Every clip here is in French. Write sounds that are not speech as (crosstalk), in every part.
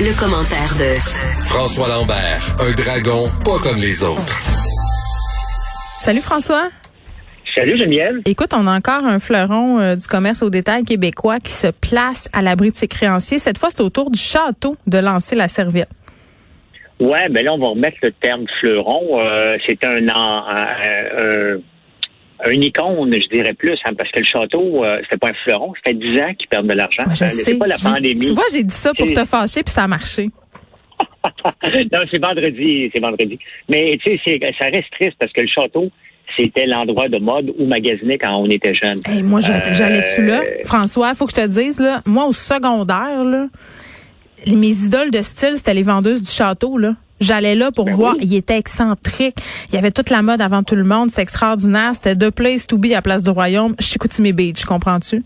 Le commentaire de François Lambert, un dragon pas comme les autres. Salut François. Salut Geneviève. Écoute, on a encore un fleuron euh, du commerce au détail québécois qui se place à l'abri de ses créanciers. Cette fois, c'est au tour du château de lancer la serviette. Ouais, ben là, on va remettre le terme fleuron. Euh, c'est un, un, un, un icône, je dirais plus, hein, parce que le château, euh, c'était pas un fleuron, c'était 10 ans qu'ils perdent de l'argent. Euh, sais. C'est pas la pandémie. Tu vois, j'ai dit ça pour te fâcher, puis ça a marché. (laughs) non, c'est vendredi, c'est vendredi. Mais tu sais, ça reste triste parce que le château, c'était l'endroit de mode où magasiner quand on était jeune. Hey, moi, j'allais Euh, j'allais-tu là? François, faut que je te dise, là, moi, au secondaire, là, mes idoles de style, c'était les vendeuses du château, là. J'allais là pour Ben voir. oui. Il était excentrique. Il y avait toute la mode avant tout le monde. C'est extraordinaire. C'était The Place to Be à Place du Royaume. Chicoutimi Beach, comprends-tu?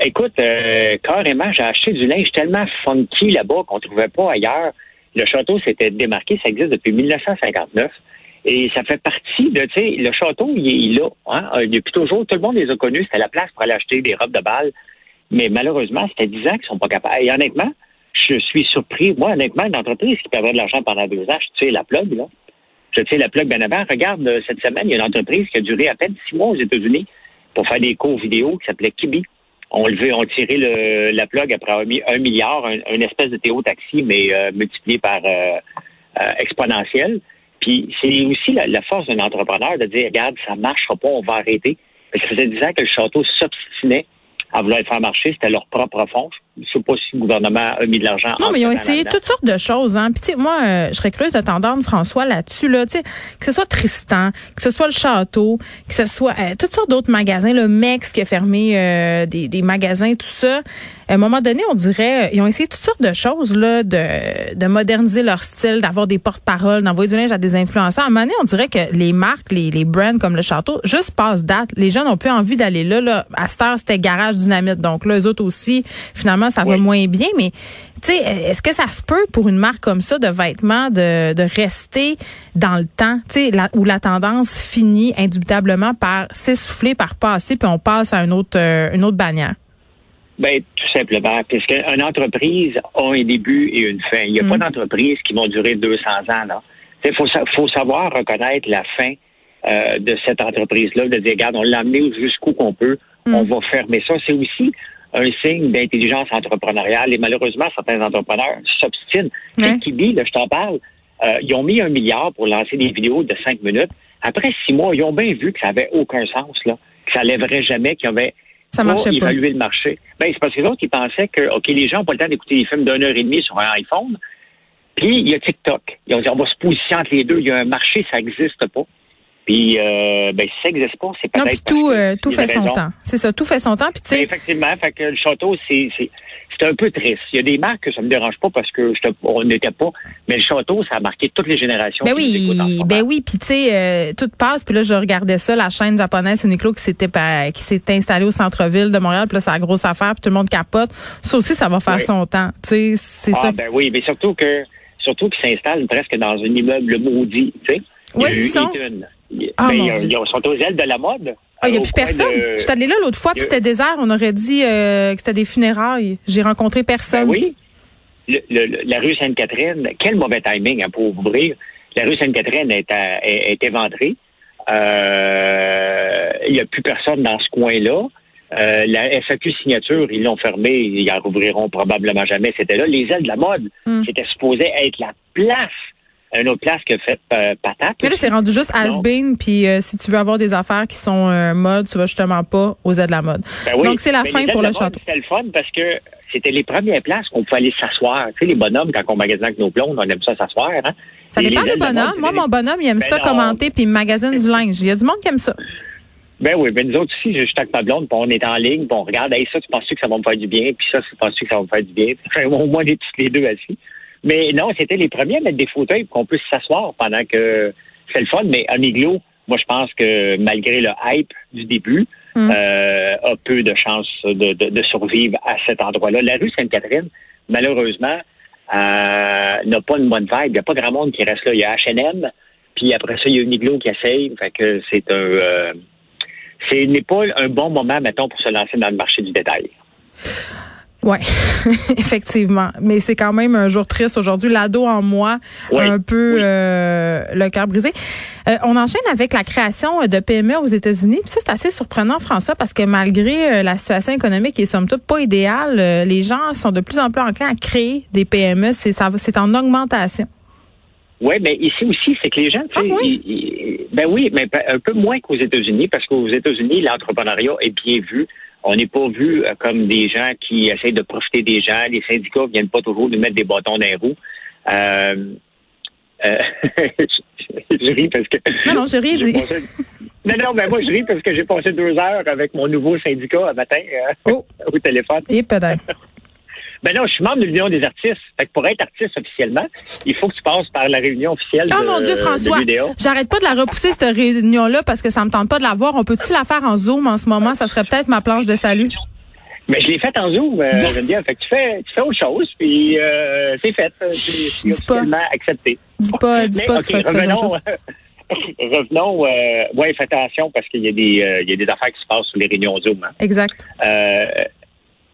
Écoute, euh, carrément, j'ai acheté du linge tellement funky là-bas qu'on trouvait pas ailleurs. Le château s'était démarqué, ça existe depuis 1959. Et ça fait partie de, tu sais, le château, il est là. Hein? Euh, Depuis toujours, tout le monde les a connus. C'était la place pour aller acheter des robes de bal. Mais malheureusement, c'était 10 ans qu'ils sont pas capables. Et honnêtement, je suis surpris. Moi, honnêtement, une entreprise qui perdrait de l'argent pendant deux ans, je tire la plug, là. Je tire la plug bien avant. Regarde, euh, cette semaine, il y a une entreprise qui a duré à peine six mois aux États-Unis pour faire des cours vidéo qui s'appelait Kibi. On levait, on tirait le, la plug après un, un milliard, un, une espèce de Théo taxi, mais euh, multiplié par euh, euh, exponentiel. Puis c'est aussi la, la force d'un entrepreneur de dire, regarde, ça marchera pas, on va arrêter. Parce que ça faisait 10 ans que le château s'obstinait à vouloir faire marcher, c'était leur propre fonds. Je ne sais pas si le gouvernement a mis de l'argent. Non, mais ils ont essayé toutes sortes de choses. Hein. Puis tu sais, moi, euh, je serais curieuse de t'entendre, François, là-dessus. Là, que ce soit Tristan, que ce soit le Château, que ce soit euh, toutes sortes d'autres magasins, le Mex qui a fermé euh, des, des magasins, tout ça. À un moment donné, on dirait, ils ont essayé toutes sortes de choses là, de, de moderniser leur style, d'avoir des porte-paroles, d'envoyer du linge à des influenceurs. À un moment donné, on dirait que les marques, les, les brands comme le Château, juste passe date. Les gens n'ont plus envie d'aller là. là. À cette heure, c'était garage dynamite. Donc là, eux autres aussi, finalement, ça va moins bien. Mais tu sais, est-ce que ça se peut pour une marque comme ça de vêtements de, de rester dans le temps, tu sais, où la tendance finit indubitablement par s'essouffler, par passer, puis on passe à une autre, euh, une autre bannière? Ben, tout simplement, puisque une entreprise a un début et une fin. Il n'y a pas d'entreprise qui vont durer 200 ans. là. Il faut, faut savoir reconnaître la fin euh, de cette entreprise-là, de dire, regarde, on l'a amené jusqu'où qu'on peut, on va fermer ça. C'est aussi un signe d'intelligence entrepreneuriale et malheureusement, certains entrepreneurs s'obstinent. Ouais. Kibi, là, je t'en parle, euh, ils ont mis un milliard pour lancer des vidéos de cinq minutes. Après six mois, ils ont bien vu que ça avait aucun sens, là, que ça lèverait jamais, qu'il y avait Ça marchait pas. évaluer le marché. Ben, c'est parce que les autres, ils pensaient que, OK, les gens n'ont pas le temps d'écouter des films d'une heure et demie sur un iPhone. Puis, il y a TikTok. Ils ont dit, on va se positionner entre les deux. Il y a un marché, ça n'existe pas. Puis, euh, ben, si ça n'existe pas, c'est Non, puis tout, euh, tout fait son temps. C'est ça, tout fait son temps. Puis tu Ben, sais, effectivement, fait que le château, c'est, c'est, un peu triste. Il y a des marques que ça me dérange pas parce que on n'était pas. Mais le château, ça a marqué toutes les générations. Ben oui, ben oui, puis tu sais, euh, tout passe. Puis là, je regardais ça, la chaîne japonaise Uniqlo qui s'était qui s'est installée au centre-ville de Montréal. Puis là, c'est la grosse affaire. Puis tout le monde capote. Ça aussi, ça va faire Oui. son temps. Tu sais, c'est Ah, ça. ben oui, mais surtout que, surtout qu'ils s'installent presque dans un immeuble maudit, tu sais. Il y Où a est-ce eu qu'ils sont? Ah, Ben, ils, sont aux ailes de la mode. Ah, il n'y a plus personne. de- Je suis allée là l'autre fois, puis c'était désert. On aurait dit euh, que c'était des funérailles. J'ai rencontré Ben personne. oui. Le- le- la rue Sainte-Catherine, quel mauvais timing hein, pour ouvrir. La rue Sainte-Catherine est, à- est, est éventrée. Euh, Il n'y a plus personne dans ce coin-là. Euh, la FAQ signature, ils l'ont fermé, ils en rouvriront probablement jamais. C'était là. Les ailes de la mode, Hmm. c'était supposé être la place, une autre place que fait euh, Patate. Mais là, c'est rendu juste has-been. Puis euh, si tu veux avoir des affaires qui sont euh, mode, tu vas justement pas aux aides de la mode. Ben oui. Donc, c'est la fin pour le château. C'était le fun parce que c'était les premières places qu'on pouvait aller s'asseoir. Tu sais, les bonhommes, quand on magasine avec nos blondes, on aime ça s'asseoir. Hein? Ça dépend des de bonhommes. Moi, mon bonhomme, il aime Ben ça non. commenter puis il magasine du linge. Il y a du monde qui aime ça. Ben oui, ben nous autres aussi, je suis avec ma blonde, puis on est en ligne, puis on regarde, hey, ça, tu penses que ça va me faire du bien, puis ça, tu penses que ça va me faire du bien? (laughs) Au moins, on est tous les deux assis. Mais non, c'était les premiers à mettre des fauteuils pour qu'on puisse s'asseoir pendant que c'est le fun. Mais un igloo, moi, je pense que malgré le hype du début, Mm. euh, a peu de chances de, de, de survivre à cet endroit-là. La rue Sainte-Catherine, malheureusement, euh, n'a pas une bonne vibe. Il n'y a pas grand monde qui reste là. Il y a H&M, puis après ça, il y a Uniqlo qui essaye. Fait que c'est un... euh, ce n'est pas un bon moment, mettons, pour se lancer dans le marché du détail. Oui, (laughs) effectivement. Mais c'est quand même un jour triste aujourd'hui. L'ado en moi, un peu euh, le cœur brisé. Euh, on enchaîne avec la création de PME aux États-Unis. Puis ça, c'est assez surprenant, François, parce que malgré euh, la situation économique qui est somme toute pas idéale, les gens sont de plus en plus enclins à créer des PME. C'est ça, c'est en augmentation. Oui, mais ici aussi, c'est que les gens, ah, oui? ben oui, mais un peu moins qu'aux États-Unis, parce qu'aux États-Unis, l'entrepreneuriat est bien vu. On n'est pas vu euh, comme des gens qui essayent de profiter des gens. Les syndicats viennent pas toujours nous mettre des bâtons dans les roues. Euh, euh, (laughs) je ris parce que. Non, non, rien dit. Non, non, mais moi, je ris parce que j'ai passé deux heures avec mon nouveau syndicat un matin oh. (laughs) au téléphone. Et peut-être. Ben non, je suis membre de l'Union des artistes. Fait que pour être artiste officiellement, il faut que tu passes par la réunion officielle oh, mon Dieu, François, j'arrête pas de la repousser, cette réunion-là, parce que ça me tente pas de la voir. On peut-tu la faire en Zoom en ce moment? Ça serait peut-être ma planche de salut. Mais je l'ai faite en Zoom, euh, yes! Fait que tu fais, tu fais autre chose, puis euh, c'est fait. C'est officiellement accepté. Dis pas, dis pas que revenons, (laughs) revenons, euh, ouais, fais attention parce qu'il y a des, euh, il y a des affaires qui se passent sur les réunions Zoom. Hein. Exact.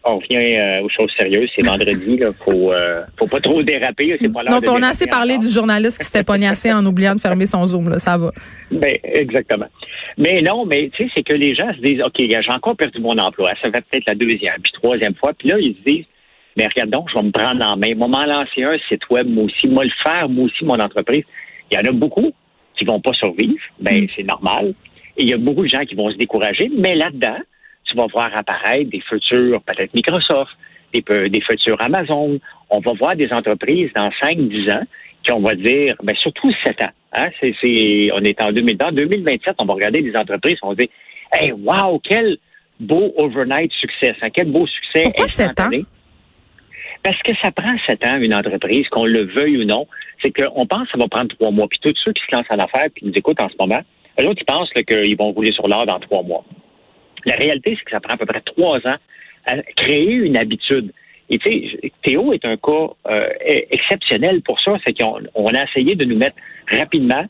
On revient euh, aux choses sérieuses. C'est vendredi, là. Faut, euh, faut pas trop déraper. C'est pas Donc, on a assez parlé du journaliste qui s'était pognassé en oubliant de fermer son Zoom, là. Ça va. Ben, exactement. Mais non, mais tu sais, c'est que les gens se disent, OK, j'ai encore perdu mon emploi. Ça va peut-être la deuxième, puis troisième fois. Puis là, ils se disent, mais regarde donc, je vais me prendre en main. Moi, m'en lancer un site web, moi aussi. Moi, le faire, moi aussi, mon entreprise. Il y en a beaucoup qui vont pas survivre. Ben, mm. c'est normal. Et il y a beaucoup de gens qui vont se décourager. Mais là-dedans, tu vas voir apparaître des futurs, peut-être Microsoft, des, des futurs Amazon. On va voir des entreprises dans 5-10 ans qui, on va dire, ben, surtout 7 ans. Hein, c'est, on est en 2020. 2027, on va regarder des entreprises, on va dire, hey, wow, quel beau overnight succès, hein, quel beau succès Pourquoi 7 ans? Parce que ça prend 7 ans, une entreprise, qu'on le veuille ou non. C'est qu'on pense que ça va prendre 3 mois. Puis tous ceux qui se lancent en affaires puis nous écoutent en ce moment, eux autres, ils pensent qu'ils vont rouler sur l'or dans 3 mois. La réalité, c'est que ça prend à peu près trois ans à créer une habitude. Et tu sais, Théo est un cas euh, exceptionnel pour ça. C'est qu'on on a essayé de nous mettre rapidement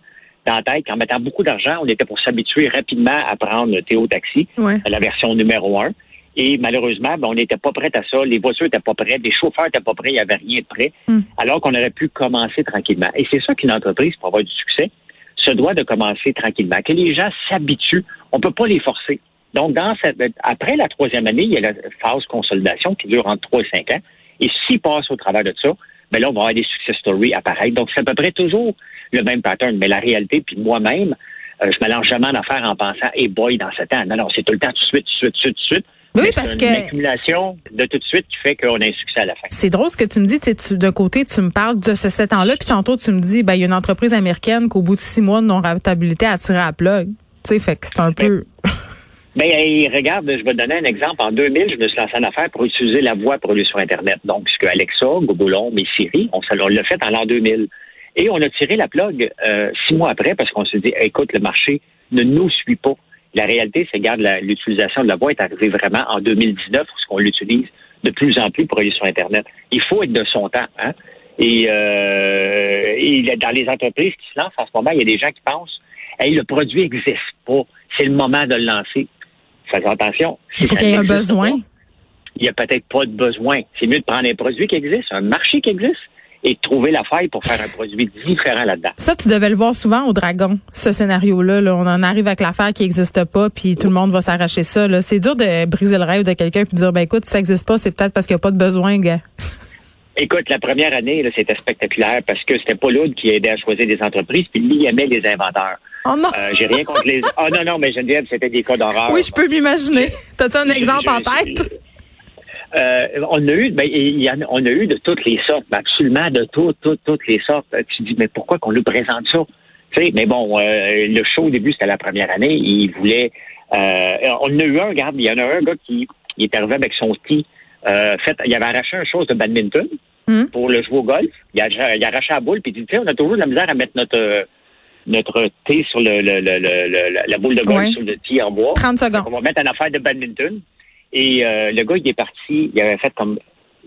dans la tête qu'en mettant beaucoup d'argent, on était pour s'habituer rapidement à prendre Théo Taxi, la version numéro un. Et malheureusement, ben, on n'était pas prêt à ça. Les voitures n'étaient pas prêtes, les chauffeurs n'étaient pas prêts, il n'y avait rien de prêt, hmm. alors qu'on aurait pu commencer tranquillement. Et c'est ça qu'une entreprise, pour avoir du succès, se doit de commencer tranquillement. Que les gens s'habituent. On ne peut pas les forcer. Donc, dans cette, après la troisième année, il y a la phase consolidation qui dure entre trois et cinq ans. Et s'ils passent au travers de ça, ben là, on va avoir des success stories apparaître. Donc, c'est à peu près toujours le même pattern. Mais la réalité, puis moi-même, euh, je mélange jamais en affaires en pensant, hey boy, dans sept ans. Non, non, c'est tout le temps, tout de suite, tout de suite, tout de suite, Oui, parce que. une accumulation de tout de suite qui fait qu'on a un succès à la fin. C'est drôle ce que tu me dis. Tu, d'un côté, tu me parles de ce sept ans-là, puis tantôt, tu me dis, ben, il y a une entreprise américaine qu'au bout de six mois de non-rentabilité a tiré à plug. Tu sais, fait que c'est un peu. Ben, regarde, je vais te donner un exemple. En 2000, je me suis lancé en affaire pour utiliser la voix pour aller sur Internet. Donc, ce que Alexa, Google mais Siri, on, l'a fait en l'an 2000. Et on a tiré la plug euh, six mois après parce qu'on s'est dit, écoute, le marché ne nous suit pas. La réalité, c'est, regarde, l'utilisation de la voix est arrivée vraiment en 2019, parce qu'on l'utilise de plus en plus pour aller sur Internet. Il faut être de son temps. Hein? Et, euh, et dans les entreprises qui se lancent en ce moment, il y a des gens qui pensent, hey, le produit n'existe pas, c'est le moment de le lancer attention. Il faut qu'il y ait un besoin. il n'y a peut-être pas de besoin. C'est mieux de prendre un produit qui existe, un marché qui existe, et de trouver la faille pour faire un produit différent là-dedans. Ça, tu devais le voir souvent au Dragon, ce scénario-là. On en arrive avec l'affaire qui n'existe pas, puis tout le monde va s'arracher ça. C'est dur de briser le rêve de quelqu'un et de dire, ben écoute, ça n'existe pas, c'est peut-être parce qu'il n'y a pas de besoin, gars. (laughs) Écoute, la première année, c'était spectaculaire parce que c'était pas l'autre qui aidait à choisir des entreprises, puis lui, il aimait les inventeurs. Oh non! Euh, j'ai rien contre les. Oh non, non, mais Geneviève, c'était des cas d'horreur. Oui, je peux m'imaginer. T'as-tu un exemple en tête? Euh, on a eu, ben, y a, on a eu de toutes les sortes, absolument de toutes, toutes, toutes les sortes. Tu dis, mais pourquoi qu'on lui présente ça? Tu sais, mais bon, euh, le show au début, c'était la première année. Il voulait. Euh, on a eu un, regarde, il y en a un gars qui il est arrivé avec son ski. Euh, fait, il avait arraché une chose de badminton hmm. pour le jouer au golf. Il a, il a arraché la boule, puis il dit, tu sais, on a toujours de la misère à mettre notre notre thé sur le, le, le, la boule de golf sur le thé en bois. 30 secondes. on va mettre une affaire de badminton. Et euh, le gars, il est parti, il avait fait comme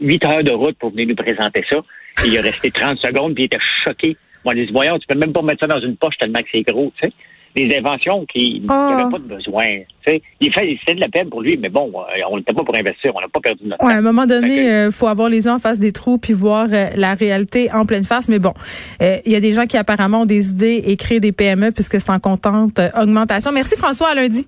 8 heures de route pour venir nous présenter ça. Et il est resté 30 secondes, puis il était choqué. Moi, on dit, voyons, tu peux même pas mettre ça dans une poche tellement que c'est gros, tu sais. Des inventions qui n'avaient Ah. pas de besoin. Tu sais, il fait, c'est de la peine pour lui, mais bon, euh, on n'était pas pour investir, on n'a pas perdu notre Ouais, à temps. un moment donné, que- euh, faut avoir les yeux en face des trous puis voir euh, la réalité en pleine face. Mais bon, euh, il y a des gens qui apparemment ont des idées et créent des PME puisque c'est en contente augmentation. Merci François, à lundi.